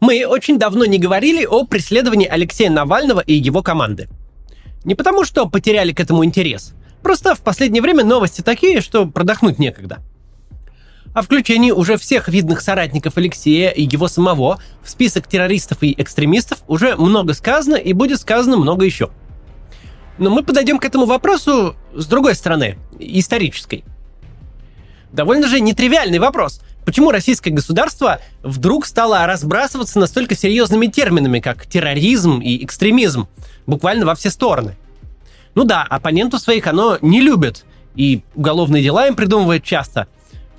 Мы очень давно не говорили о преследовании Алексея Навального и его команды. Не потому, что потеряли к этому интерес. Просто в последнее время новости такие, что продохнуть некогда. О включении уже всех видных соратников Алексея и его самого в список террористов и экстремистов уже много сказано и будет сказано много еще. Но мы подойдем к этому вопросу с другой стороны, исторической. Довольно же нетривиальный вопрос. Почему российское государство вдруг стало разбрасываться настолько серьезными терминами, как терроризм и экстремизм, буквально во все стороны? Ну да, оппонентов своих оно не любит, и уголовные дела им придумывает часто.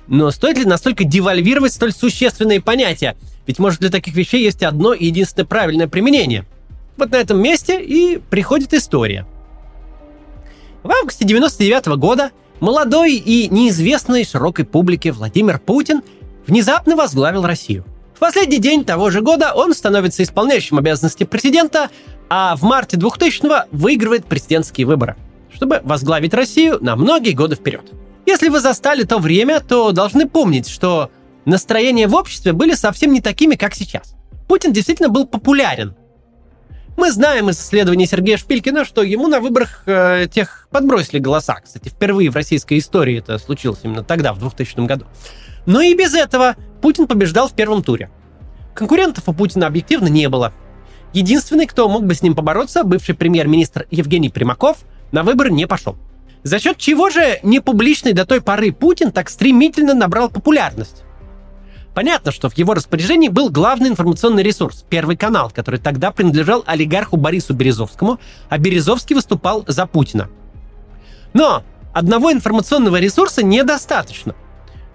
Но стоит ли настолько девальвировать столь существенные понятия? Ведь, может, для таких вещей есть одно и единственное правильное применение. Вот на этом месте и приходит история. В августе 99 года молодой и неизвестный широкой публике Владимир Путин – внезапно возглавил Россию. В последний день того же года он становится исполняющим обязанности президента, а в марте 2000-го выигрывает президентские выборы, чтобы возглавить Россию на многие годы вперед. Если вы застали то время, то должны помнить, что настроения в обществе были совсем не такими, как сейчас. Путин действительно был популярен. Мы знаем из исследований Сергея Шпилькина, что ему на выборах э, тех подбросили голоса. Кстати, впервые в российской истории это случилось именно тогда, в 2000 году. Но и без этого Путин побеждал в первом туре. Конкурентов у Путина объективно не было. Единственный, кто мог бы с ним побороться, бывший премьер-министр Евгений Примаков, на выборы не пошел. За счет чего же непубличный до той поры Путин так стремительно набрал популярность? Понятно, что в его распоряжении был главный информационный ресурс – Первый канал, который тогда принадлежал олигарху Борису Березовскому, а Березовский выступал за Путина. Но одного информационного ресурса недостаточно –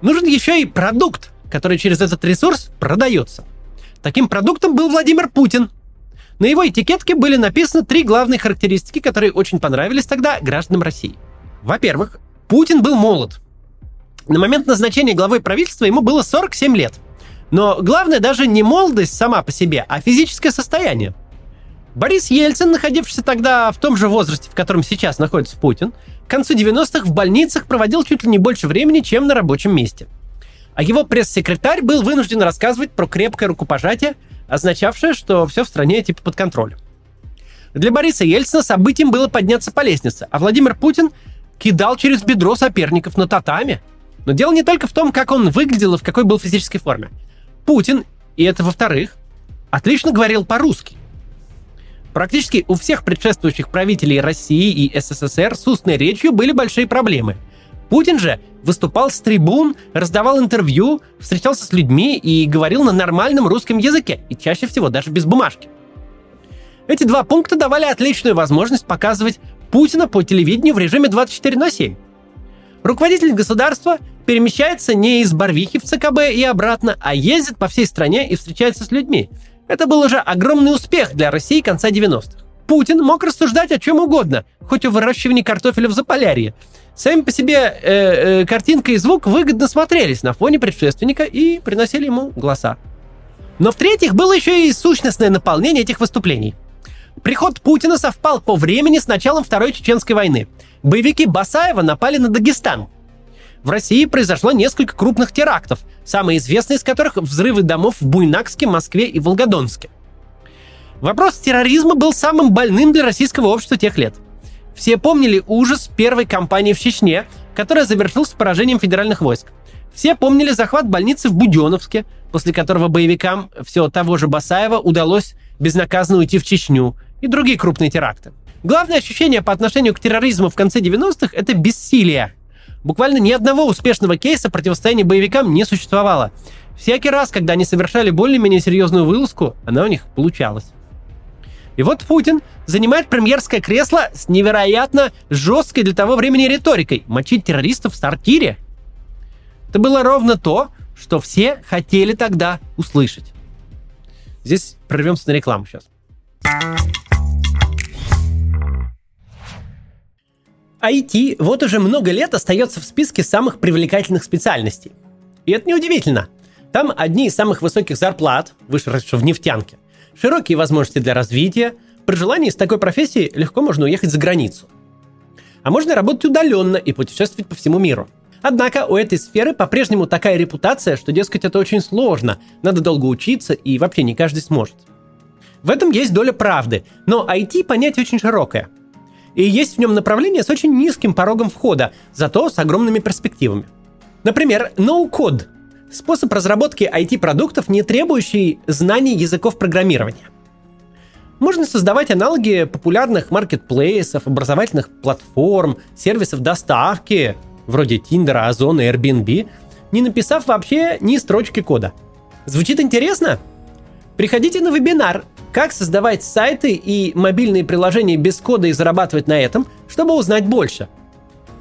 нужен еще и продукт, который через этот ресурс продается. Таким продуктом был Владимир Путин. На его этикетке были написаны три главные характеристики, которые очень понравились тогда гражданам России. Во-первых, Путин был молод. На момент назначения главой правительства ему было 47 лет. Но главное даже не молодость сама по себе, а физическое состояние. Борис Ельцин, находившийся тогда в том же возрасте, в котором сейчас находится Путин, к концу 90-х в больницах проводил чуть ли не больше времени, чем на рабочем месте. А его пресс-секретарь был вынужден рассказывать про крепкое рукопожатие, означавшее, что все в стране типа под контролем. Для Бориса Ельцина событием было подняться по лестнице, а Владимир Путин кидал через бедро соперников на татами. Но дело не только в том, как он выглядел и в какой был физической форме. Путин, и это во-вторых, отлично говорил по-русски. Практически у всех предшествующих правителей России и СССР с устной речью были большие проблемы. Путин же выступал с трибун, раздавал интервью, встречался с людьми и говорил на нормальном русском языке, и чаще всего даже без бумажки. Эти два пункта давали отличную возможность показывать Путина по телевидению в режиме 24 на 7. Руководитель государства перемещается не из Барвихи в ЦКБ и обратно, а ездит по всей стране и встречается с людьми. Это был уже огромный успех для России конца 90-х. Путин мог рассуждать о чем угодно, хоть о выращивании картофеля в Заполярье. Сами по себе э, э, картинка и звук выгодно смотрелись на фоне предшественника и приносили ему голоса. Но в-третьих, было еще и сущностное наполнение этих выступлений. Приход Путина совпал по времени с началом Второй Чеченской войны. Боевики Басаева напали на Дагестан, в России произошло несколько крупных терактов, самые известные из которых взрывы домов в Буйнакске, Москве и Волгодонске. Вопрос терроризма был самым больным для российского общества тех лет. Все помнили ужас первой кампании в Чечне, которая завершилась поражением федеральных войск. Все помнили захват больницы в Буденовске, после которого боевикам все того же Басаева удалось безнаказанно уйти в Чечню и другие крупные теракты. Главное ощущение по отношению к терроризму в конце 90-х – это бессилие – Буквально ни одного успешного кейса противостояния боевикам не существовало. Всякий раз, когда они совершали более-менее серьезную вылазку, она у них получалась. И вот Путин занимает премьерское кресло с невероятно жесткой для того времени риторикой – мочить террористов в сортире. Это было ровно то, что все хотели тогда услышать. Здесь прорвемся на рекламу сейчас. IT вот уже много лет остается в списке самых привлекательных специальностей. И это неудивительно. Там одни из самых высоких зарплат, выше разве что в нефтянке, широкие возможности для развития, при желании с такой профессией легко можно уехать за границу. А можно работать удаленно и путешествовать по всему миру. Однако у этой сферы по-прежнему такая репутация, что, дескать, это очень сложно, надо долго учиться и вообще не каждый сможет. В этом есть доля правды, но IT понятие очень широкое. И есть в нем направление с очень низким порогом входа, зато с огромными перспективами. Например, no-code – способ разработки IT-продуктов, не требующий знаний языков программирования. Можно создавать аналоги популярных маркетплейсов, образовательных платформ, сервисов доставки, вроде Tinder, Озона Airbnb, не написав вообще ни строчки кода. Звучит интересно? Приходите на вебинар «Как создавать сайты и мобильные приложения без кода и зарабатывать на этом, чтобы узнать больше».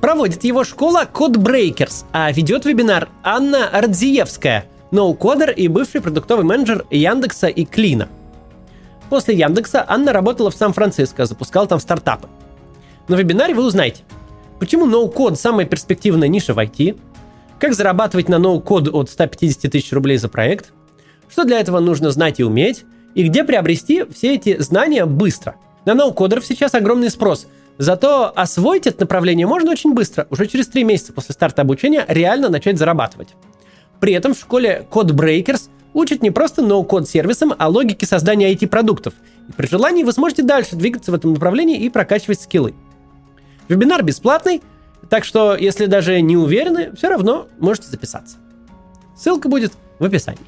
Проводит его школа Codebreakers, а ведет вебинар Анна Радзиевская, ноу-кодер и бывший продуктовый менеджер Яндекса и Клина – После Яндекса Анна работала в Сан-Франциско, запускала там стартапы. На вебинаре вы узнаете, почему ноу-код самая перспективная ниша в IT, как зарабатывать на ноу-код от 150 тысяч рублей за проект, что для этого нужно знать и уметь, и где приобрести все эти знания быстро. На ноу-кодеров сейчас огромный спрос, зато освоить это направление можно очень быстро, уже через 3 месяца после старта обучения реально начать зарабатывать. При этом в школе Codebreakers учит не просто ноу-код сервисам, а логике создания IT-продуктов. И при желании вы сможете дальше двигаться в этом направлении и прокачивать скиллы. Вебинар бесплатный, так что если даже не уверены, все равно можете записаться. Ссылка будет в описании.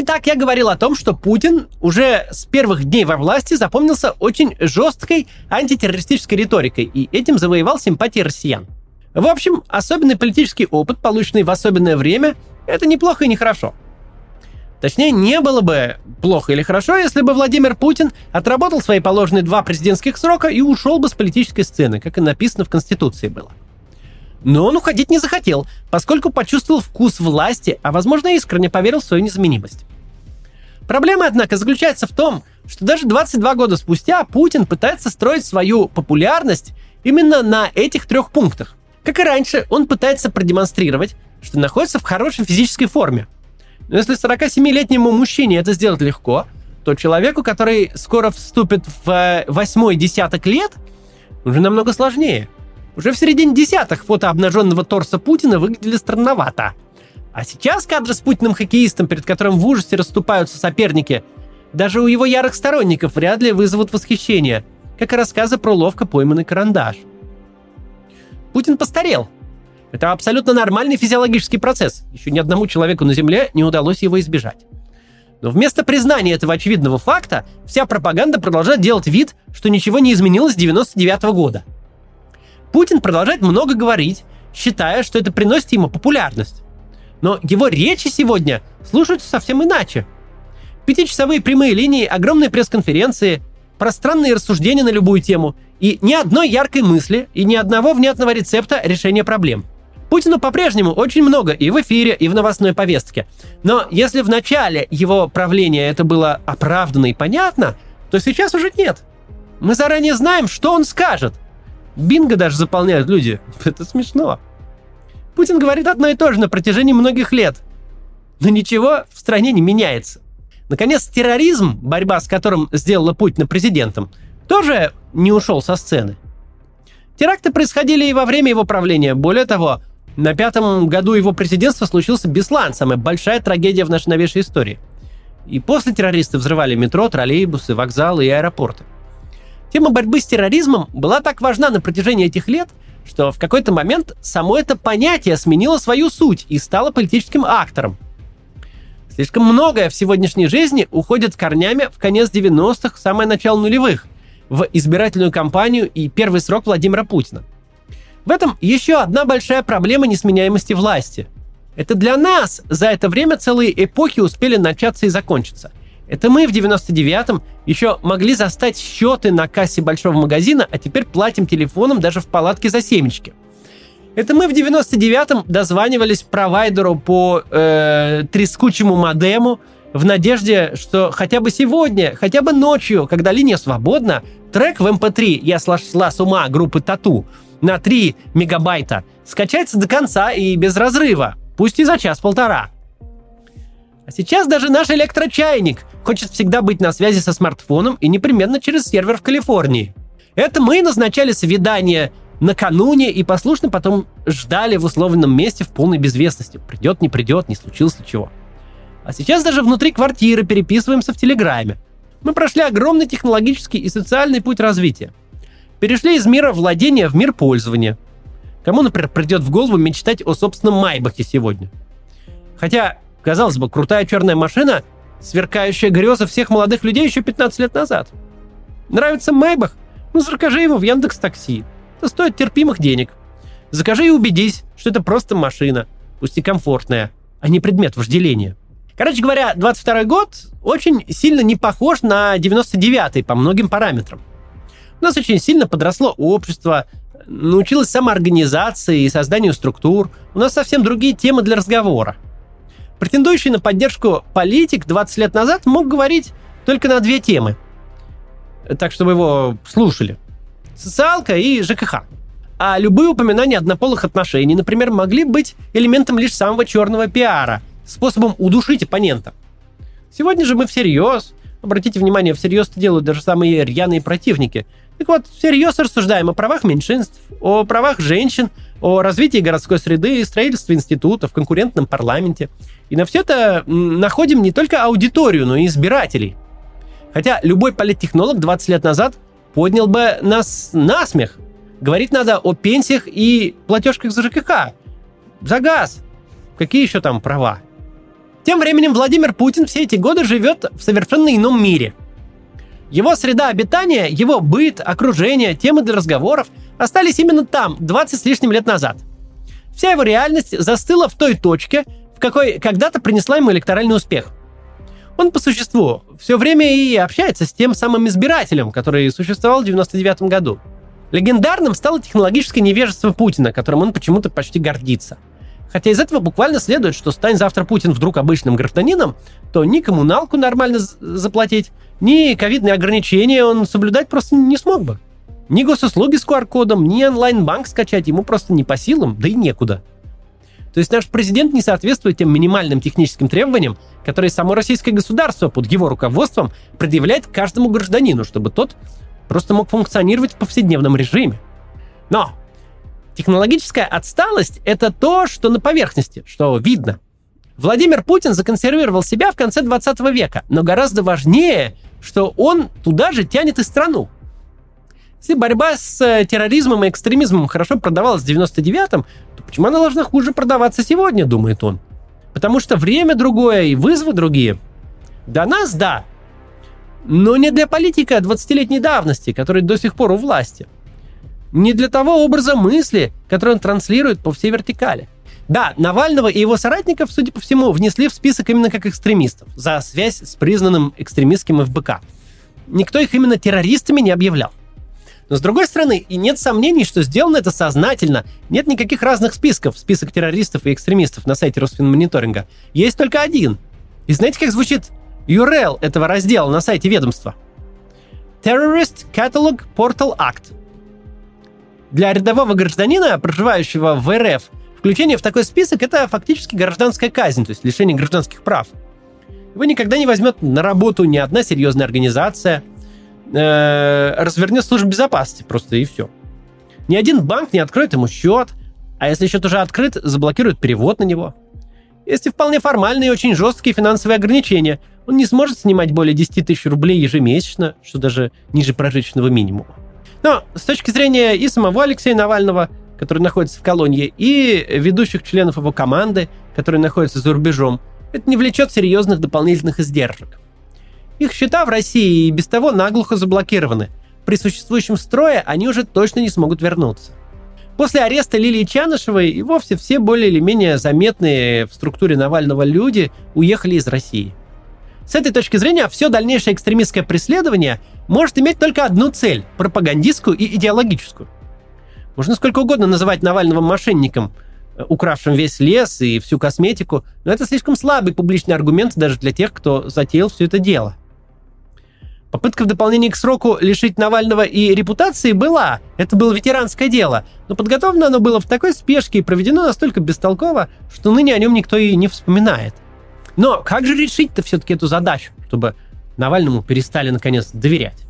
Итак, я говорил о том, что Путин уже с первых дней во власти запомнился очень жесткой антитеррористической риторикой и этим завоевал симпатии россиян. В общем, особенный политический опыт, полученный в особенное время, это неплохо и нехорошо. Точнее, не было бы плохо или хорошо, если бы Владимир Путин отработал свои положенные два президентских срока и ушел бы с политической сцены, как и написано в Конституции было. Но он уходить не захотел, поскольку почувствовал вкус власти, а возможно искренне поверил в свою незаменимость. Проблема, однако, заключается в том, что даже 22 года спустя Путин пытается строить свою популярность именно на этих трех пунктах. Как и раньше, он пытается продемонстрировать, что находится в хорошей физической форме. Но если 47-летнему мужчине это сделать легко, то человеку, который скоро вступит в э, восьмой десяток лет, уже намного сложнее. Уже в середине десятых фото обнаженного торса Путина выглядели странновато. А сейчас кадры с Путиным хоккеистом, перед которым в ужасе расступаются соперники, даже у его ярых сторонников вряд ли вызовут восхищение, как и рассказы про ловко пойманный карандаш. Путин постарел. Это абсолютно нормальный физиологический процесс. Еще ни одному человеку на Земле не удалось его избежать. Но вместо признания этого очевидного факта, вся пропаганда продолжает делать вид, что ничего не изменилось с 99 года. Путин продолжает много говорить, считая, что это приносит ему популярность. Но его речи сегодня слушаются совсем иначе. Пятичасовые прямые линии, огромные пресс-конференции, пространные рассуждения на любую тему и ни одной яркой мысли и ни одного внятного рецепта решения проблем. Путину по-прежнему очень много и в эфире, и в новостной повестке. Но если в начале его правления это было оправданно и понятно, то сейчас уже нет. Мы заранее знаем, что он скажет. Бинго даже заполняют люди. Это смешно. Путин говорит одно и то же на протяжении многих лет. Но ничего в стране не меняется. Наконец, терроризм, борьба с которым сделала Путина президентом, тоже не ушел со сцены. Теракты происходили и во время его правления. Более того, на пятом году его президентства случился Беслан, самая большая трагедия в нашей новейшей истории. И после террористы взрывали метро, троллейбусы, вокзалы и аэропорты. Тема борьбы с терроризмом была так важна на протяжении этих лет, что в какой-то момент само это понятие сменило свою суть и стало политическим актором – Слишком многое в сегодняшней жизни уходит корнями в конец 90-х, самое начало нулевых, в избирательную кампанию и первый срок Владимира Путина. В этом еще одна большая проблема несменяемости власти. Это для нас за это время целые эпохи успели начаться и закончиться. Это мы в 99-м еще могли застать счеты на кассе большого магазина, а теперь платим телефоном даже в палатке за семечки – это мы в 99-м дозванивались провайдеру по э, трескучему модему в надежде, что хотя бы сегодня, хотя бы ночью, когда линия свободна, трек в MP3 эм «Я сошла с ума» группы Тату на 3 мегабайта скачается до конца и без разрыва, пусть и за час-полтора. А сейчас даже наш электрочайник хочет всегда быть на связи со смартфоном и непременно через сервер в Калифорнии – Это мы назначали свидание накануне и послушно потом ждали в условленном месте в полной безвестности. Придет, не придет, не случилось ли чего. А сейчас даже внутри квартиры переписываемся в Телеграме. Мы прошли огромный технологический и социальный путь развития. Перешли из мира владения в мир пользования. Кому, например, придет в голову мечтать о собственном Майбахе сегодня? Хотя, казалось бы, крутая черная машина – сверкающая греза всех молодых людей еще 15 лет назад. Нравится Майбах? Ну, закажи его в Яндекс Такси. Это стоит терпимых денег. Закажи и убедись, что это просто машина, пусть и комфортная, а не предмет вожделения. Короче говоря, 22 год очень сильно не похож на 99-й по многим параметрам. У нас очень сильно подросло общество, научилось самоорганизации и созданию структур. У нас совсем другие темы для разговора. Претендующий на поддержку политик 20 лет назад мог говорить только на две темы. Так, чтобы его слушали. Социалка и ЖКХ. А любые упоминания однополых отношений, например, могли быть элементом лишь самого черного пиара, способом удушить оппонента. Сегодня же мы всерьез, обратите внимание, всерьез это делают даже самые рьяные противники. Так вот, всерьез рассуждаем о правах меньшинств, о правах женщин, о развитии городской среды, строительстве институтов, конкурентном парламенте. И на все это находим не только аудиторию, но и избирателей. Хотя любой политтехнолог 20 лет назад поднял бы нас на смех. Говорить надо о пенсиях и платежках за ЖКХ, за газ. Какие еще там права? Тем временем Владимир Путин все эти годы живет в совершенно ином мире. Его среда обитания, его быт, окружение, темы для разговоров остались именно там, 20 с лишним лет назад. Вся его реальность застыла в той точке, в какой когда-то принесла ему электоральный успех. Он по существу все время и общается с тем самым избирателем, который существовал в 99 году. Легендарным стало технологическое невежество Путина, которым он почему-то почти гордится – Хотя из этого буквально следует, что стань завтра Путин вдруг обычным гражданином, то ни коммуналку нормально заплатить, ни ковидные ограничения он соблюдать просто не смог бы. Ни госуслуги с QR-кодом, ни онлайн-банк скачать ему просто не по силам, да и некуда. То есть наш президент не соответствует тем минимальным техническим требованиям, которые само российское государство под его руководством предъявляет каждому гражданину, чтобы тот просто мог функционировать в повседневном режиме. Но Технологическая отсталость – это то, что на поверхности, что видно. Владимир Путин законсервировал себя в конце 20 века, но гораздо важнее, что он туда же тянет и страну. Если борьба с э, терроризмом и экстремизмом хорошо продавалась в 99-м, то почему она должна хуже продаваться сегодня, думает он? Потому что время другое и вызовы другие. До нас – да, но не для политика 20-летней давности, который до сих пор у власти – не для того образа мысли, который он транслирует по всей вертикали. Да, Навального и его соратников, судя по всему, внесли в список именно как экстремистов за связь с признанным экстремистским ФБК. Никто их именно террористами не объявлял. Но с другой стороны, и нет сомнений, что сделано это сознательно. Нет никаких разных списков, список террористов и экстремистов на сайте Росфинмониторинга. Есть только один. И знаете, как звучит URL этого раздела на сайте ведомства? Terrorist Catalog Portal Act. Для рядового гражданина, проживающего в РФ, включение в такой список – это фактически гражданская казнь, то есть лишение гражданских прав. Его никогда не возьмет на работу ни одна серьезная организация, э, развернет службу безопасности просто и все. Ни один банк не откроет ему счет, а если счет уже открыт, заблокирует перевод на него. Есть вполне формальные и очень жесткие финансовые ограничения. Он не сможет снимать более 10 тысяч рублей ежемесячно, что даже ниже прожиточного минимума. Но с точки зрения и самого Алексея Навального, который находится в колонии, и ведущих членов его команды, которые находятся за рубежом, это не влечет серьезных дополнительных издержек. Их счета в России и без того наглухо заблокированы. При существующем строе они уже точно не смогут вернуться. После ареста Лилии Чанышевой и вовсе все более или менее заметные в структуре Навального люди уехали из России. С этой точки зрения, все дальнейшее экстремистское преследование может иметь только одну цель – пропагандистскую и идеологическую. Можно сколько угодно называть Навального мошенником, э, укравшим весь лес и всю косметику, но это слишком слабый публичный аргумент даже для тех, кто затеял все это дело. Попытка в дополнение к сроку лишить Навального и репутации была. Это было ветеранское дело. Но подготовлено оно было в такой спешке и проведено настолько бестолково, что ныне о нем никто и не вспоминает. Но как же решить-то все-таки эту задачу, чтобы Навальному перестали наконец доверять?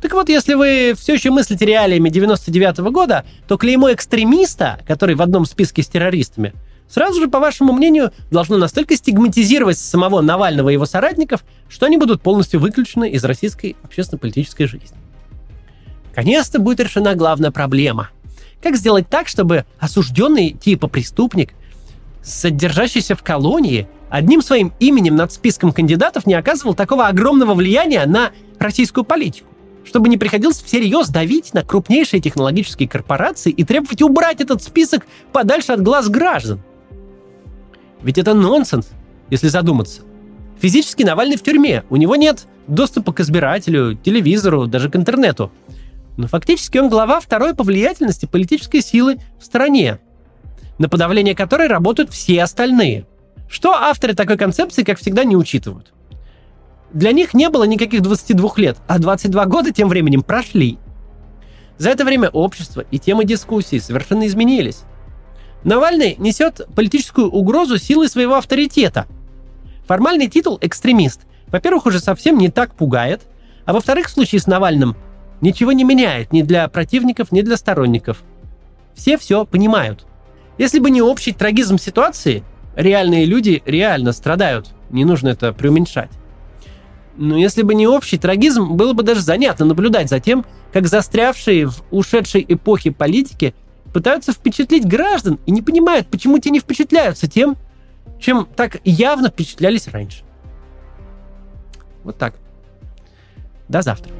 Так вот, если вы все еще мыслите реалиями 99 -го года, то клеймо экстремиста, который в одном списке с террористами, сразу же, по вашему мнению, должно настолько стигматизировать самого Навального и его соратников, что они будут полностью выключены из российской общественно-политической жизни. Наконец-то будет решена главная проблема. Как сделать так, чтобы осужденный типа преступник, содержащийся в колонии, одним своим именем над списком кандидатов не оказывал такого огромного влияния на российскую политику? чтобы не приходилось всерьез давить на крупнейшие технологические корпорации и требовать убрать этот список подальше от глаз граждан. Ведь это нонсенс, если задуматься. Физически Навальный в тюрьме, у него нет доступа к избирателю, телевизору, даже к интернету. Но фактически он глава второй по влиятельности политической силы в стране, на подавление которой работают все остальные. Что авторы такой концепции, как всегда, не учитывают. Для них не было никаких 22 лет, а 22 года тем временем прошли. За это время общество и темы дискуссий совершенно изменились. Навальный несет политическую угрозу силой своего авторитета. Формальный титул «экстремист» во-первых, уже совсем не так пугает, а во-вторых, в случае с Навальным ничего не меняет ни для противников, ни для сторонников. Все все понимают. Если бы не общий трагизм ситуации, реальные люди реально страдают. Не нужно это преуменьшать. Но если бы не общий трагизм, было бы даже занятно наблюдать за тем, как застрявшие в ушедшей эпохе политики пытаются впечатлить граждан и не понимают, почему те не впечатляются тем, чем так явно впечатлялись раньше. Вот так. До завтра.